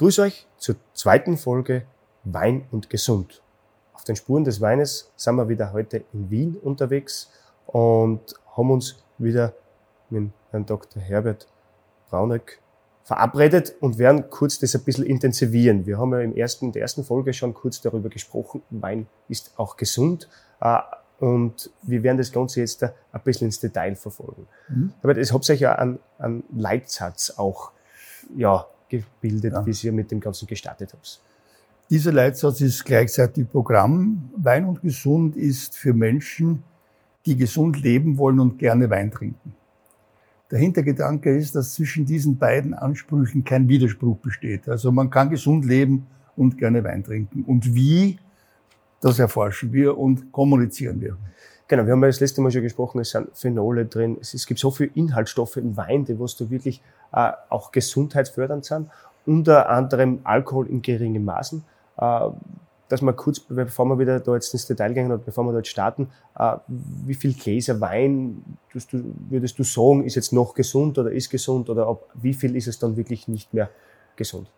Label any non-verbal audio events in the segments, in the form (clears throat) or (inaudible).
Grüß euch zur zweiten Folge Wein und Gesund. Auf den Spuren des Weines sind wir wieder heute in Wien unterwegs und haben uns wieder mit Herrn Dr. Herbert Braunöck verabredet und werden kurz das ein bisschen intensivieren. Wir haben ja im ersten, in der ersten Folge schon kurz darüber gesprochen, Wein ist auch gesund äh, und wir werden das Ganze jetzt ein bisschen ins Detail verfolgen. Aber es hat sich ja einen, einen Leitsatz auch ja, gebildet, Ja. wie ihr mit dem Ganzen gestartet habt. Dieser Leitsatz ist gleichzeitig Programm. Wein und gesund ist für Menschen, die gesund leben wollen und gerne Wein trinken. Der Hintergedanke ist, dass zwischen diesen beiden Ansprüchen kein Widerspruch besteht. Also man kann gesund leben und gerne Wein trinken. Und wie, das erforschen wir und kommunizieren wir. Genau, wir haben ja das letzte Mal schon gesprochen, es sind Phenole drin, es, es gibt so viele Inhaltsstoffe im Wein, die was da wirklich äh, auch gesundheitsfördernd sind, unter anderem Alkohol in geringen Maßen. Äh, dass man kurz, bevor wir wieder da jetzt ins Detail gehen und bevor wir dort starten, äh, wie viel Gläser Wein du, würdest du sagen, ist jetzt noch gesund oder ist gesund oder ob, wie viel ist es dann wirklich nicht mehr gesund?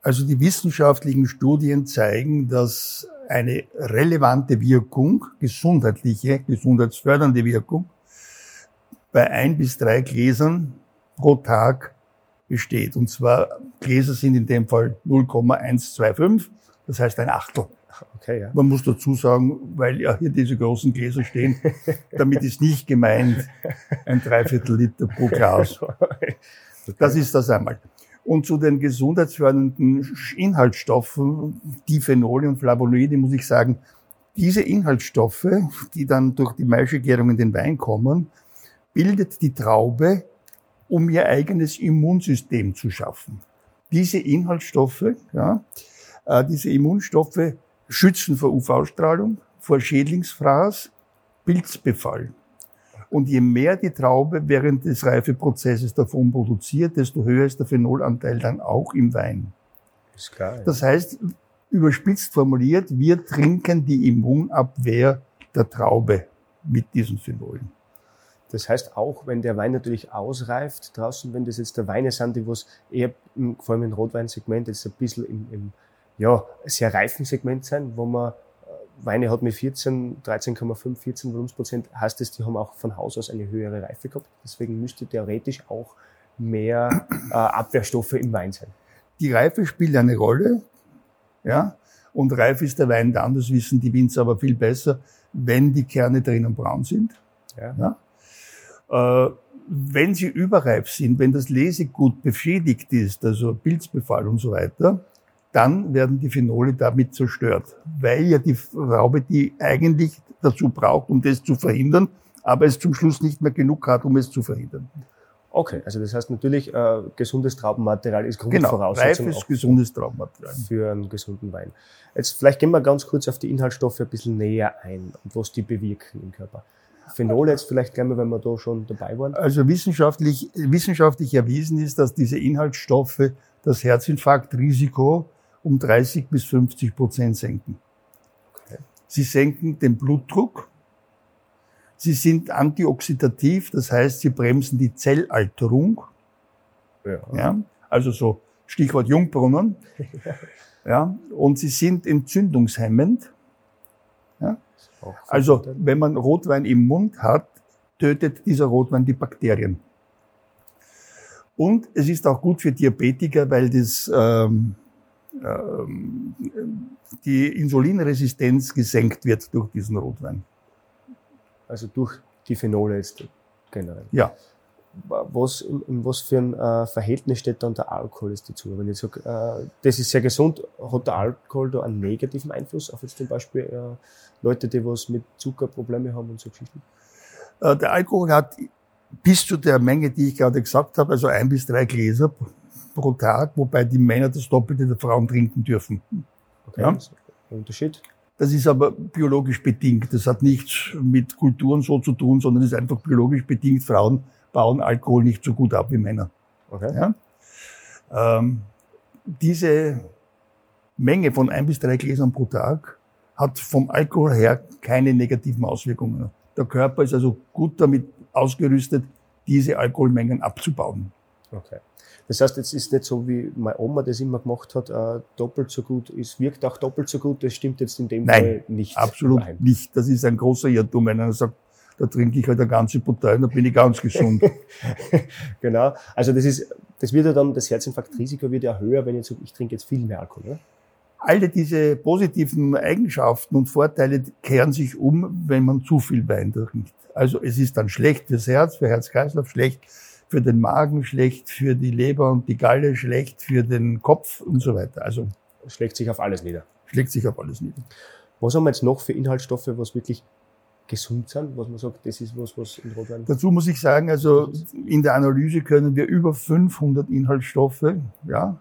Also die wissenschaftlichen Studien zeigen, dass eine relevante Wirkung, gesundheitliche, gesundheitsfördernde Wirkung, bei ein bis drei Gläsern pro Tag besteht. Und zwar Gläser sind in dem Fall 0,125, das heißt ein Achtel. Okay, ja. Man muss dazu sagen, weil ja hier diese großen Gläser stehen, damit ist nicht gemeint ein Dreiviertel Liter pro (laughs) Glas. Das ist das einmal. Und zu den gesundheitsfördernden Inhaltsstoffen, die Phenole und Flavonoide, muss ich sagen, diese Inhaltsstoffe, die dann durch die Maischegärung in den Wein kommen, bildet die Traube, um ihr eigenes Immunsystem zu schaffen. Diese Inhaltsstoffe, ja, äh, diese Immunstoffe schützen vor UV-Strahlung, vor Schädlingsfraß, Pilzbefall. Und je mehr die Traube während des Reifeprozesses davon produziert, desto höher ist der Phenolanteil dann auch im Wein. Ist klar. Ja. Das heißt, überspitzt formuliert, wir trinken die Immunabwehr der Traube mit diesen Phenolen. Das heißt auch, wenn der Wein natürlich ausreift draußen, wenn das jetzt der Weine sind, die was eher im, vor allem im Rotweinsegment jetzt ein bisschen im, im ja, sehr reifen Segment sein, wo man Weine hat mit 14, 13,5, 14 Volumensprozent, heißt das, die haben auch von Haus aus eine höhere Reife gehabt. Deswegen müsste theoretisch auch mehr äh, Abwehrstoffe im Wein sein. Die Reife spielt eine Rolle, ja, und reif ist der Wein dann, das wissen die Winzer aber viel besser, wenn die Kerne drinnen braun sind. Ja. Ja. Äh, wenn sie überreif sind, wenn das Lesegut beschädigt ist, also Pilzbefall und so weiter, dann werden die Phenole damit zerstört, weil ja die Raube die eigentlich dazu braucht, um das zu verhindern, aber es zum Schluss nicht mehr genug hat, um es zu verhindern. Okay, also das heißt natürlich, äh, gesundes Traubenmaterial ist Genau, Grundvoraussetzung reifes, auch gesundes Traubenmaterial. für einen gesunden Wein. Jetzt vielleicht gehen wir ganz kurz auf die Inhaltsstoffe ein bisschen näher ein und was die bewirken im Körper. Phenole jetzt vielleicht gleich mal, wenn wir da schon dabei waren. Also wissenschaftlich, wissenschaftlich erwiesen ist, dass diese Inhaltsstoffe das Herzinfarktrisiko um 30 bis 50 Prozent senken. Okay. Sie senken den Blutdruck. Sie sind antioxidativ, das heißt, sie bremsen die Zellalterung. Ja. Ja, also so Stichwort Jungbrunnen. (laughs) Ja, und sie sind entzündungshemmend. Auch Also, wenn man Rotwein im Mund hat, tötet dieser Rotwein die Bakterien. Und es ist auch gut für Diabetiker, weil das, ähm, die Insulinresistenz gesenkt wird durch diesen Rotwein. also durch die Phenole jetzt generell. Ja, Was, in, in was für ein äh, Verhältnis steht dann der Alkohol jetzt dazu? Wenn ich sage, äh, das ist sehr gesund, hat der Alkohol da einen negativen Einfluss auf jetzt zum Beispiel äh, Leute, die was mit Zuckerprobleme haben und so Geschichten? Äh, Der Alkohol hat bis zu der Menge, die ich gerade gesagt habe, also ein bis drei Gläser pro Tag, wobei die Männer das Doppelte der Frauen trinken dürfen. Okay, ja? Unterschied. Das ist aber biologisch bedingt. Das hat nichts mit Kulturen so zu tun, sondern ist einfach biologisch bedingt. Frauen bauen Alkohol nicht so gut ab wie Männer. Okay. Ja? Ähm, diese Menge von ein bis drei Gläsern pro Tag hat vom Alkohol her keine negativen Auswirkungen. Der Körper ist also gut damit ausgerüstet, diese Alkoholmengen abzubauen. Okay. Das heißt, jetzt ist nicht so, wie meine Oma das immer gemacht hat, äh, doppelt so gut, es wirkt auch doppelt so gut, das stimmt jetzt in dem Nein, Fall nicht. absolut überein. nicht. Das ist ein großer Irrtum, wenn einer sagt, da trinke ich halt eine ganze Partei und da bin ich ganz gesund. (laughs) genau. Also das ist, das wird ja dann, das Herzinfarktrisiko wird ja höher, wenn ich sage, ich trinke jetzt viel mehr Alkohol. Ne? Alle diese positiven Eigenschaften und Vorteile kehren sich um, wenn man zu viel Wein trinkt. Also es ist dann schlecht fürs Herz, für Herz-Kreislauf schlecht, für den Magen schlecht, für die Leber und die Galle schlecht, für den Kopf und so weiter. Also schlägt sich auf alles nieder. Schlägt sich auf alles nieder. Was haben wir jetzt noch für Inhaltsstoffe, was wirklich gesund sind, was man sagt, das ist was, was in Rotwein. Dazu muss ich sagen, also in der Analyse können wir über 500 Inhaltsstoffe, ja,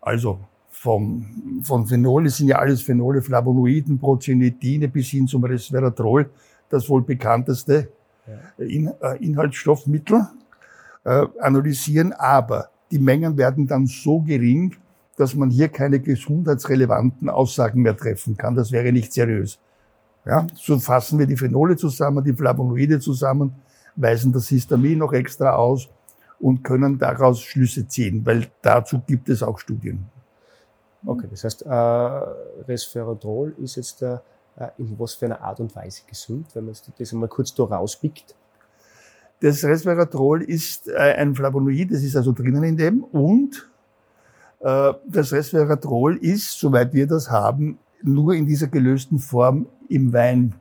also vom, von Phenole sind ja alles Phenole, Flavonoiden, Prozenidine bis hin zum Resveratrol, das wohl bekannteste ja. in, äh, Inhaltsstoffmittel äh, analysieren, aber die Mengen werden dann so gering, dass man hier keine gesundheitsrelevanten Aussagen mehr treffen kann. Das wäre nicht seriös. Ja, so fassen wir die Phenole zusammen, die Flavonoide zusammen, weisen das Histamin noch extra aus und können daraus Schlüsse ziehen, weil dazu gibt es auch Studien. Okay, das heißt, äh, Resveratrol ist jetzt äh, in was für einer Art und Weise gesund, wenn man das einmal kurz da rauspickt? Das Resveratrol ist äh, ein Flavonoid, das ist also drinnen in dem und äh, das Resveratrol ist, soweit wir das haben, nur in dieser gelösten Form im Wein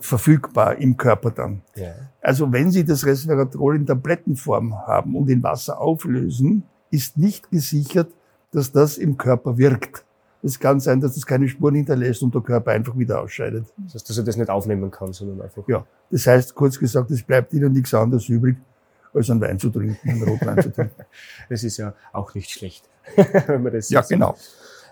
verfügbar im Körper dann. Ja. Also wenn Sie das Resveratrol in Tablettenform haben und in Wasser auflösen, ist nicht gesichert, dass das im Körper wirkt. Es kann sein, dass es keine Spuren hinterlässt und der Körper einfach wieder ausscheidet. Das heißt, dass er das nicht aufnehmen kann, sondern einfach. Ja. Das heißt, kurz gesagt, es bleibt Ihnen nichts anderes übrig, als einen Wein zu trinken, einen Rotwein zu trinken. (laughs) Das ist ja auch nicht schlecht, (laughs) wenn man das Ja, sieht. genau.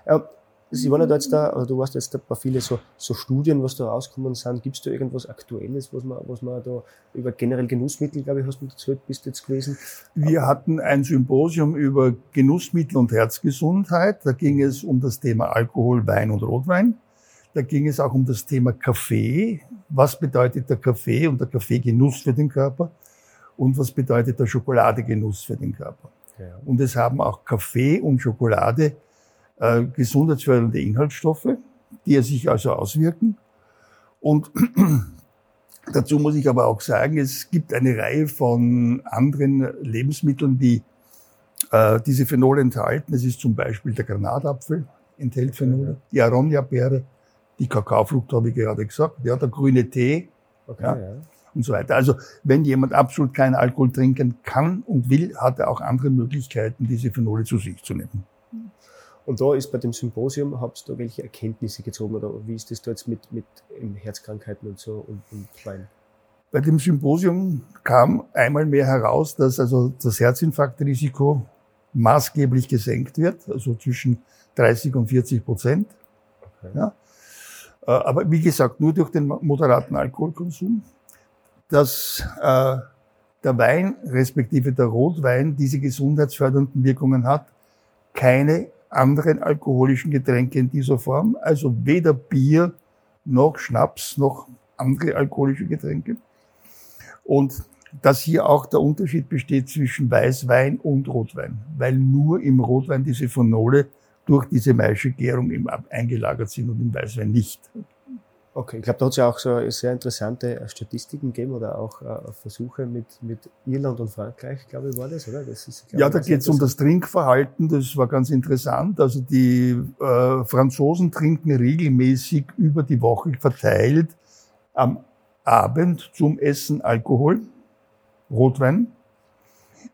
Ja, Sie waren ja da jetzt da, oder du warst jetzt da bei viele so, so Studien, was da rausgekommen sind. Gibt es da irgendwas Aktuelles, was man, was man da über generell Genussmittel, glaube ich, hast du erzählt, bist jetzt gewesen? Wir hatten ein Symposium über Genussmittel und Herzgesundheit. Da ging es um das Thema Alkohol, Wein und Rotwein. Da ging es auch um das Thema Kaffee. Was bedeutet der Kaffee und der Kaffeegenuss für den Körper? Und was bedeutet der Schokoladegenuss für den Körper? Ja. Und es haben auch Kaffee und Schokolade äh, gesundheitsfördernde Inhaltsstoffe, die sich also auswirken. Und (clears throat) dazu muss ich aber auch sagen, es gibt eine Reihe von anderen Lebensmitteln, die äh, diese Phenole enthalten. Es ist zum Beispiel der Granatapfel, enthält Phenole, die Aronia-Beere, die Kakaofrucht habe ich gerade gesagt, ja, der grüne Tee okay, ja, ja. und so weiter. Also wenn jemand absolut keinen Alkohol trinken kann und will, hat er auch andere Möglichkeiten, diese Phenole zu sich zu nehmen. Und da ist bei dem Symposium, habt ihr da welche Erkenntnisse gezogen oder wie ist das da jetzt mit, mit Herzkrankheiten und so und, und Wein? Bei dem Symposium kam einmal mehr heraus, dass also das Herzinfarktrisiko maßgeblich gesenkt wird, also zwischen 30 und 40 Prozent. Okay. Ja. Äh, aber wie gesagt, nur durch den moderaten Alkoholkonsum, dass äh, der Wein respektive der Rotwein diese gesundheitsfördernden Wirkungen hat, keine anderen alkoholischen Getränke in dieser Form, also weder Bier noch Schnaps noch andere alkoholische Getränke. Und dass hier auch der Unterschied besteht zwischen Weißwein und Rotwein, weil nur im Rotwein diese Phenole durch diese Maischegärung eingelagert sind und im Weißwein nicht. Okay, ich glaube, da hat es ja auch so sehr interessante äh, Statistiken gegeben oder auch äh, Versuche mit, mit Irland und Frankreich, glaube ich, war das, oder? Das ist, ja, da geht es um das Trinkverhalten, das war ganz interessant. Also die äh, Franzosen trinken regelmäßig über die Woche verteilt am Abend zum Essen Alkohol, Rotwein,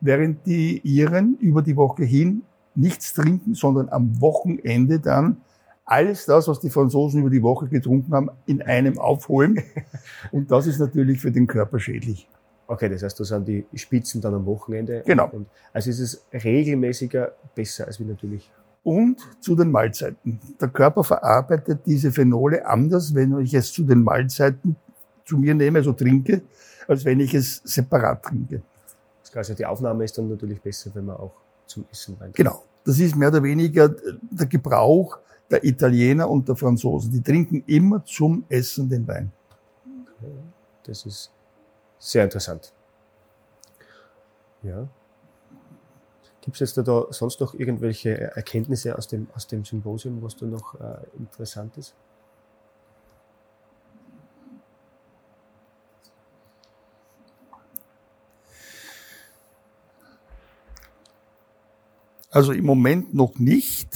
während die Iren über die Woche hin nichts trinken, sondern am Wochenende dann alles das, was die Franzosen über die Woche getrunken haben, in einem aufholen. (laughs) Und das ist natürlich für den Körper schädlich. Okay, das heißt, da sind die Spitzen dann am Wochenende. Genau. Und also ist es regelmäßiger besser als wie natürlich. Und zu den Mahlzeiten. Der Körper verarbeitet diese Phenole anders, wenn ich es zu den Mahlzeiten zu mir nehme, also trinke, als wenn ich es separat trinke. Das heißt, die Aufnahme ist dann natürlich besser, wenn man auch zum Essen rein. Genau. Das ist mehr oder weniger der Gebrauch der Italiener und der Franzosen. Die trinken immer zum Essen den Wein. Das ist sehr interessant. Ja. Gibt es jetzt da, da sonst noch irgendwelche Erkenntnisse aus dem, aus dem Symposium, was da noch äh, interessant ist? Also im Moment noch nicht.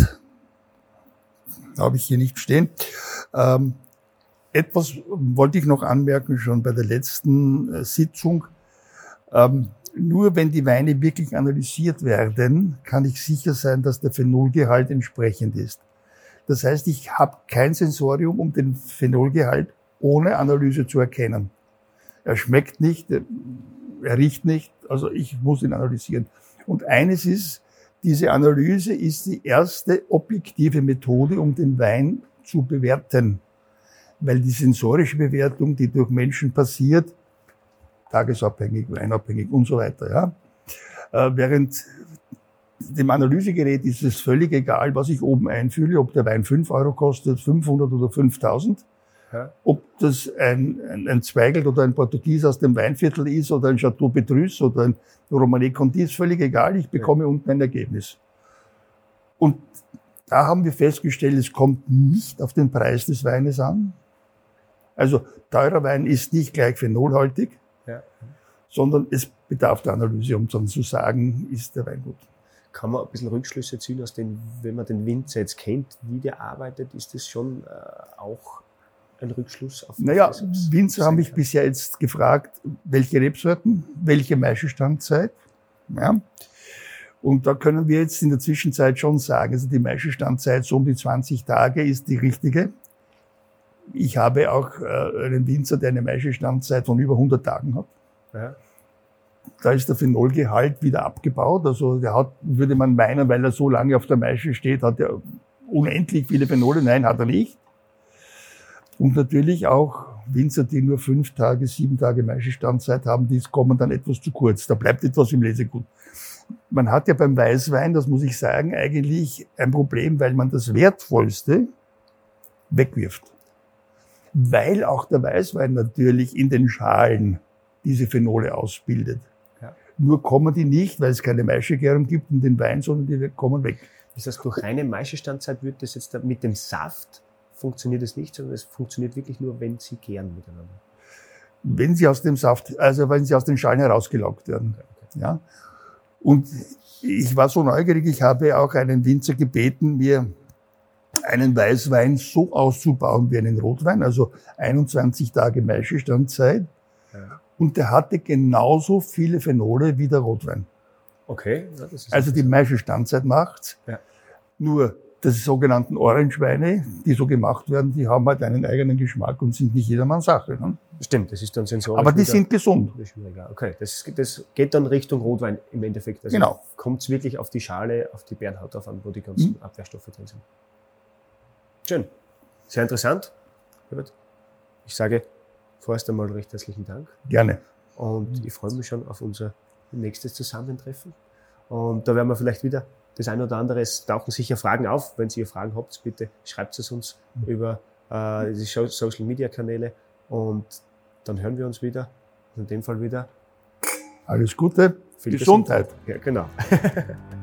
Habe ich hier nicht stehen. Ähm, etwas wollte ich noch anmerken, schon bei der letzten äh, Sitzung. Ähm, nur wenn die Weine wirklich analysiert werden, kann ich sicher sein, dass der Phenolgehalt entsprechend ist. Das heißt, ich habe kein Sensorium, um den Phenolgehalt ohne Analyse zu erkennen. Er schmeckt nicht, er riecht nicht, also ich muss ihn analysieren. Und eines ist, diese Analyse ist die erste objektive Methode, um den Wein zu bewerten. Weil die sensorische Bewertung, die durch Menschen passiert, tagesabhängig, weinabhängig und so weiter, ja. Äh, während dem Analysegerät ist es völlig egal, was ich oben einfühle, ob der Wein 5 Euro kostet, 500 oder 5000. Ja. Ob das ein, ein, ein Zweigelt oder ein Portugies aus dem Weinviertel ist oder ein Chateau Petrus oder ein Romanée Conti, ist völlig egal. Ich bekomme ja. unten ein Ergebnis. Und da haben wir festgestellt, es kommt nicht auf den Preis des Weines an. Also teurer Wein ist nicht gleich phenolhaltig, ja. sondern es bedarf der Analyse, um dann zu sagen, ist der Wein gut. Kann man ein bisschen Rückschlüsse ziehen aus den, wenn man den Winzer jetzt kennt, wie der arbeitet, ist das schon äh, auch ein Rückschluss auf Naja, Winzer haben mich bisher jetzt gefragt, welche Rebsorten, welche Maischestandzeit. Ja. Und da können wir jetzt in der Zwischenzeit schon sagen, also die Maischestandzeit so um die 20 Tage ist die richtige. Ich habe auch äh, einen Winzer, der eine Maischestandzeit von über 100 Tagen hat. Ja. Da ist der Phenolgehalt wieder abgebaut. Also der hat, würde man meinen, weil er so lange auf der Maische steht, hat er unendlich viele Phenole. Nein, hat er nicht. Und natürlich auch Winzer, die nur fünf Tage, sieben Tage Maischestandzeit haben, die kommen dann etwas zu kurz. Da bleibt etwas im Lesegut. Man hat ja beim Weißwein, das muss ich sagen, eigentlich ein Problem, weil man das Wertvollste wegwirft. Weil auch der Weißwein natürlich in den Schalen diese Phenole ausbildet. Ja. Nur kommen die nicht, weil es keine Maischegärung gibt in den Wein, sondern die kommen weg. Das heißt, durch reine Maischestandzeit wird das jetzt mit dem Saft funktioniert es nicht, sondern es funktioniert wirklich nur, wenn sie gären miteinander. Wenn sie aus dem Saft, also wenn sie aus den Schalen herausgelockt werden. Okay. Ja. Und ich war so neugierig, ich habe auch einen Winzer gebeten, mir einen Weißwein so auszubauen wie einen Rotwein, also 21 Tage Maischestandzeit. Ja. Und der hatte genauso viele Phenole wie der Rotwein. Okay. Ja, also die Maischestandzeit macht's. Ja. Nur das sogenannten Orangeweine, die so gemacht werden, die haben halt einen eigenen Geschmack und sind nicht jedermanns Sache. Ne? Stimmt, das ist dann sensorisch. Aber die sind gesund. Okay, das, das geht dann Richtung Rotwein im Endeffekt. Also genau. Kommt es wirklich auf die Schale, auf die Bärenhaut auf an, wo die ganzen mhm. Abwehrstoffe drin sind. Schön. Sehr interessant. Ich sage vorerst einmal recht herzlichen Dank. Gerne. Und ich freue mich schon auf unser nächstes Zusammentreffen. Und da werden wir vielleicht wieder das eine oder andere. Es tauchen sicher Fragen auf. Wenn ihr Fragen habt, bitte schreibt es uns mhm. über äh, die Social Media Kanäle und dann hören wir uns wieder. In dem Fall wieder. Alles Gute. Viel Gesundheit. Gesundheit. Ja, genau. (laughs)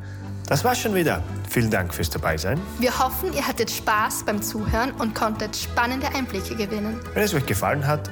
Das war's schon wieder. Vielen Dank fürs Dabeisein. Wir hoffen, ihr hattet Spaß beim Zuhören und konntet spannende Einblicke gewinnen. Wenn es euch gefallen hat,